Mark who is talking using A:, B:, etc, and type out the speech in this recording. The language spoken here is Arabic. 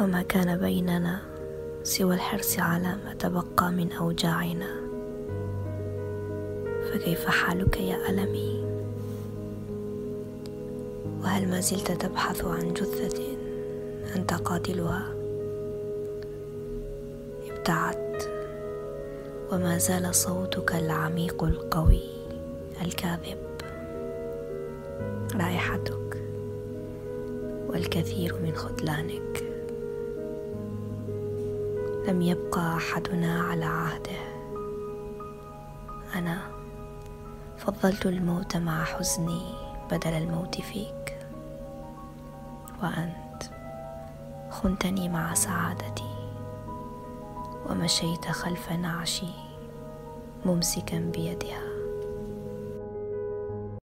A: وما كان بيننا سوى الحرص على ما تبقى من أوجاعنا. فكيف حالك يا ألمي؟ وهل ما زلت تبحث عن جثة أنت قاتلها؟ ابتعدت وما زال صوتك العميق القوي الكاذب. رائحتك والكثير من خذلانك. لم يبقى أحدنا على عهده. أنا فضلت الموت مع حزني بدل الموت فيك. وأنت خنتني مع سعادتي. ومشيت خلف نعشي ممسكا بيدها.